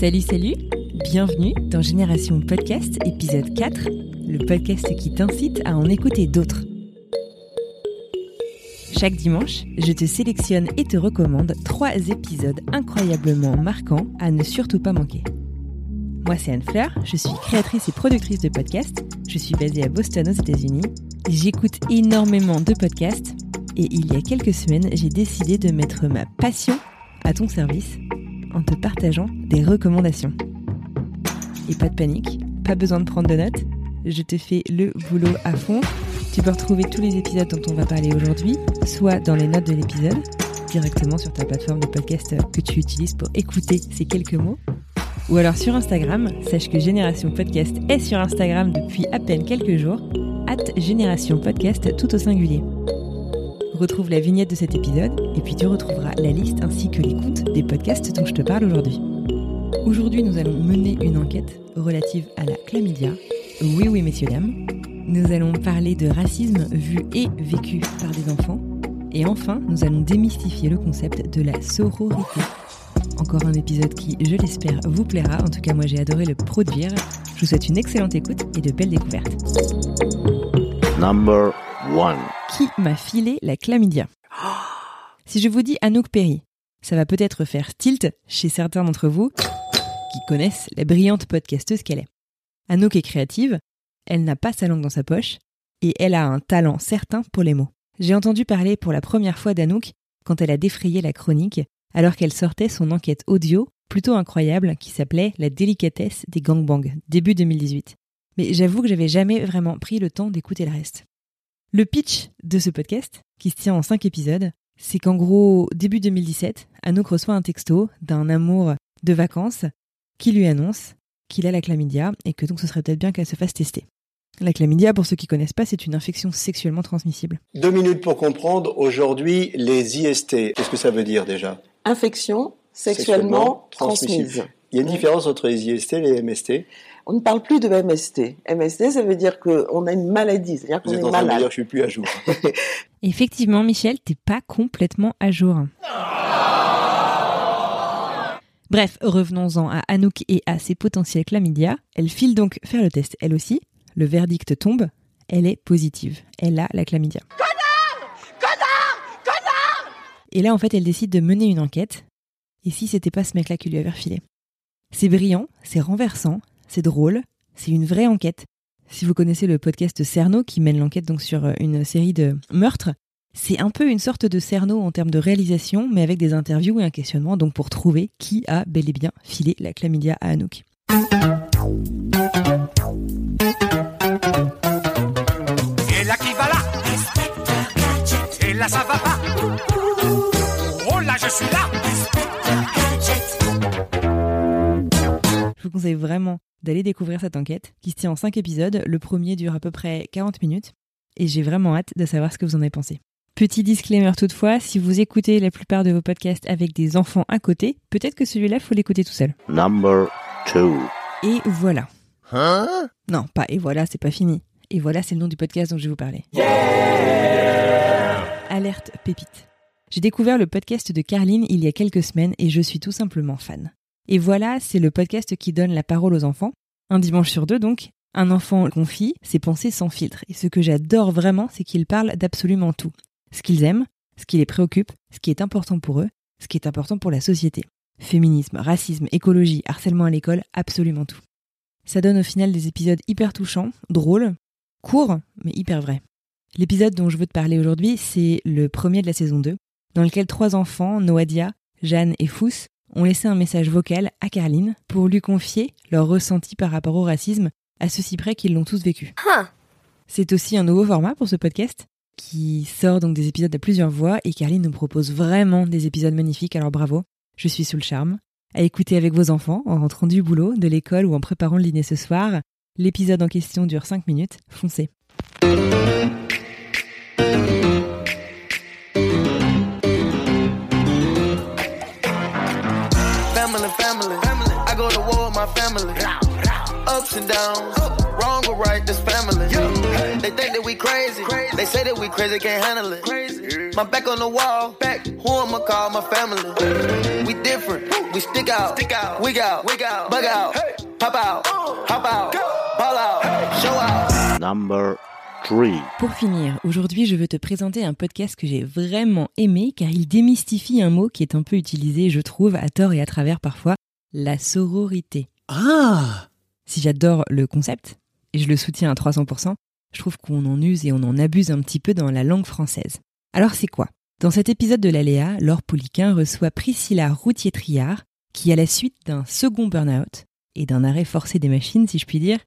Salut, salut, bienvenue dans Génération Podcast épisode 4, le podcast qui t'incite à en écouter d'autres. Chaque dimanche, je te sélectionne et te recommande trois épisodes incroyablement marquants à ne surtout pas manquer. Moi, c'est Anne Fleur, je suis créatrice et productrice de podcasts, je suis basée à Boston aux États-Unis, j'écoute énormément de podcasts. Et il y a quelques semaines, j'ai décidé de mettre ma passion à ton service en te partageant des recommandations. Et pas de panique, pas besoin de prendre de notes, je te fais le boulot à fond. Tu peux retrouver tous les épisodes dont on va parler aujourd'hui, soit dans les notes de l'épisode, directement sur ta plateforme de podcast que tu utilises pour écouter ces quelques mots, ou alors sur Instagram, sache que Génération Podcast est sur Instagram depuis à peine quelques jours, at Génération Podcast tout au singulier. Retrouve la vignette de cet épisode et puis tu retrouveras la liste ainsi que l'écoute des podcasts dont je te parle aujourd'hui. Aujourd'hui, nous allons mener une enquête relative à la chlamydia. Oui, oui, messieurs, dames. Nous allons parler de racisme vu et vécu par des enfants. Et enfin, nous allons démystifier le concept de la sororité. Encore un épisode qui, je l'espère, vous plaira. En tout cas, moi, j'ai adoré le produire. Je vous souhaite une excellente écoute et de belles découvertes. Number one. Qui m'a filé la chlamydia? Si je vous dis Anouk Perry, ça va peut-être faire tilt chez certains d'entre vous qui connaissent la brillante podcasteuse qu'elle est. Anouk est créative, elle n'a pas sa langue dans sa poche, et elle a un talent certain pour les mots. J'ai entendu parler pour la première fois d'Anouk quand elle a défrayé la chronique alors qu'elle sortait son enquête audio plutôt incroyable qui s'appelait La délicatesse des gangbangs, début 2018. Mais j'avoue que j'avais jamais vraiment pris le temps d'écouter le reste. Le pitch de ce podcast, qui se tient en 5 épisodes, c'est qu'en gros, début 2017, Anouk reçoit un texto d'un amour de vacances qui lui annonce qu'il a la chlamydia et que donc ce serait peut-être bien qu'elle se fasse tester. La chlamydia, pour ceux qui connaissent pas, c'est une infection sexuellement transmissible. Deux minutes pour comprendre. Aujourd'hui, les IST, qu'est-ce que ça veut dire déjà? Infection sexuellement, transmise. Il y a une différence entre les IST et les MST. On ne parle plus de MST. MST, ça veut dire qu'on a une maladie, c'est-à-dire qu'on Vous êtes est en malade. dire que je suis plus à jour. Effectivement, Michel, t'es pas complètement à jour. Bref, revenons-en à Anouk et à ses potentiels chlamydia. Elle file donc faire le test elle aussi. Le verdict tombe. Elle est positive. Elle a la chlamydia. Et là, en fait, elle décide de mener une enquête. Et si c'était pas ce mec-là qui lui avait refilé? C'est brillant, c'est renversant, c'est drôle, c'est une vraie enquête. Si vous connaissez le podcast Cerno qui mène l'enquête sur euh, une série de meurtres, c'est un peu une sorte de Cerno en termes de réalisation, mais avec des interviews et un questionnement, donc pour trouver qui a bel et bien filé la chlamydia à Anouk. Et là ça va pas je suis là Je vous conseille vraiment d'aller découvrir cette enquête qui se tient en 5 épisodes. Le premier dure à peu près 40 minutes et j'ai vraiment hâte de savoir ce que vous en avez pensé. Petit disclaimer toutefois, si vous écoutez la plupart de vos podcasts avec des enfants à côté, peut-être que celui-là faut l'écouter tout seul. Number two. Et voilà. Hein? Non, pas et voilà, c'est pas fini. Et voilà, c'est le nom du podcast dont je vais vous parler. Alerte pépite. J'ai découvert le podcast de Carline il y a quelques semaines et je suis tout simplement fan. Et voilà, c'est le podcast qui donne la parole aux enfants. Un dimanche sur deux donc, un enfant confie ses pensées sans filtre. Et ce que j'adore vraiment, c'est qu'il parle d'absolument tout. Ce qu'ils aiment, ce qui les préoccupe, ce qui est important pour eux, ce qui est important pour la société. Féminisme, racisme, écologie, harcèlement à l'école, absolument tout. Ça donne au final des épisodes hyper touchants, drôles, courts, mais hyper vrais. L'épisode dont je veux te parler aujourd'hui, c'est le premier de la saison 2, dans lequel trois enfants, Noadia, Jeanne et Fous, ont laissé un message vocal à Carline pour lui confier leur ressenti par rapport au racisme, à ceci près qu'ils l'ont tous vécu. C'est aussi un nouveau format pour ce podcast qui sort donc des épisodes à plusieurs voix et Carline nous propose vraiment des épisodes magnifiques, alors bravo, je suis sous le charme. À écouter avec vos enfants en rentrant du boulot, de l'école ou en préparant le dîner ce soir. L'épisode en question dure 5 minutes, foncez. Crazy, can't handle it. My back on the wall. Back. Who I'ma call? My family? We different. We stick out. Stick out. Wig out. Wig out. Bug out. Pop out. Hop out. Ball out. Show out. Number three. Pour finir, aujourd'hui je veux te présenter un podcast que j'ai vraiment aimé car il démystifie un mot qui est un peu utilisé, je trouve, à tort et à travers parfois, la sororité. Ah Si j'adore le concept, et je le soutiens à 300%, je trouve qu'on en use et on en abuse un petit peu dans la langue française. Alors c'est quoi? Dans cet épisode de l'Aléa, Laure Pouliquin reçoit Priscilla Routier-Triard, qui à la suite d'un second burn-out et d'un arrêt forcé des machines, si je puis dire,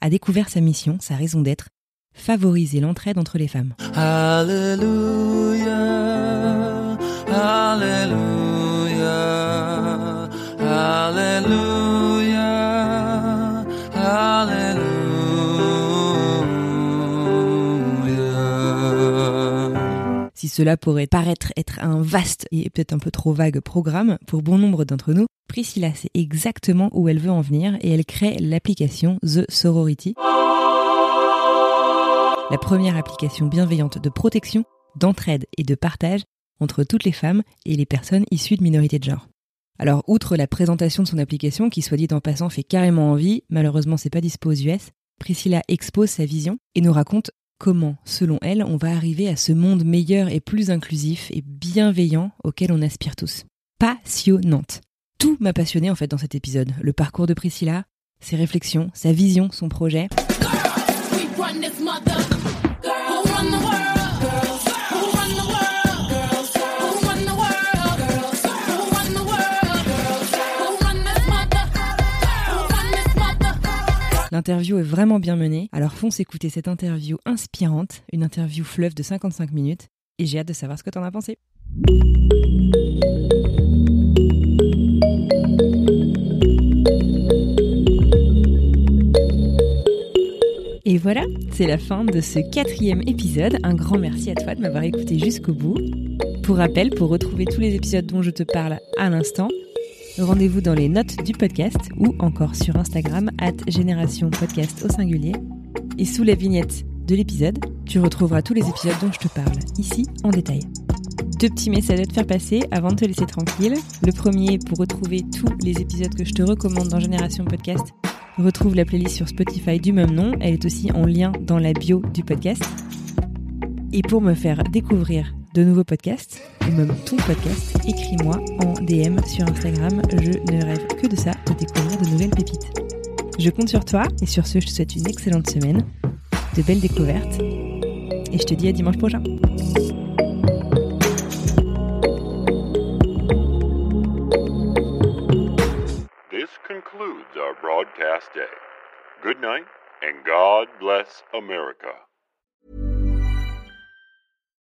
a découvert sa mission, sa raison d'être, favoriser l'entraide entre les femmes. Hallelujah. Hallelujah. Hallelujah. Cela pourrait paraître être un vaste et peut-être un peu trop vague programme pour bon nombre d'entre nous, Priscilla sait exactement où elle veut en venir et elle crée l'application The Sorority, la première application bienveillante de protection, d'entraide et de partage entre toutes les femmes et les personnes issues de minorités de genre. Alors, outre la présentation de son application, qui soit dit en passant fait carrément envie, malheureusement c'est pas dispo aux US, Priscilla expose sa vision et nous raconte comment, selon elle, on va arriver à ce monde meilleur et plus inclusif et bienveillant auquel on aspire tous. Passionnante. Tout m'a passionné en fait dans cet épisode. Le parcours de Priscilla, ses réflexions, sa vision, son projet. We L'interview est vraiment bien menée, alors fonce écouter cette interview inspirante, une interview fleuve de 55 minutes, et j'ai hâte de savoir ce que t'en as pensé. Et voilà, c'est la fin de ce quatrième épisode. Un grand merci à toi de m'avoir écouté jusqu'au bout. Pour rappel, pour retrouver tous les épisodes dont je te parle à l'instant, rendez-vous dans les notes du podcast ou encore sur Instagram, at Génération Podcast au singulier. Et sous la vignette de l'épisode, tu retrouveras tous les épisodes dont je te parle, ici en détail. Deux petits messages à te faire passer avant de te laisser tranquille. Le premier, pour retrouver tous les épisodes que je te recommande dans Génération Podcast, retrouve la playlist sur Spotify du même nom. Elle est aussi en lien dans la bio du podcast. Et pour me faire découvrir de nouveaux podcasts, ou même ton podcast, écris-moi en DM sur Instagram. Je ne rêve que de ça, de découvrir de nouvelles pépites. Je compte sur toi et sur ce, je te souhaite une excellente semaine, de belles découvertes, et je te dis à dimanche prochain. This concludes our broadcast day. Good night, and God bless America.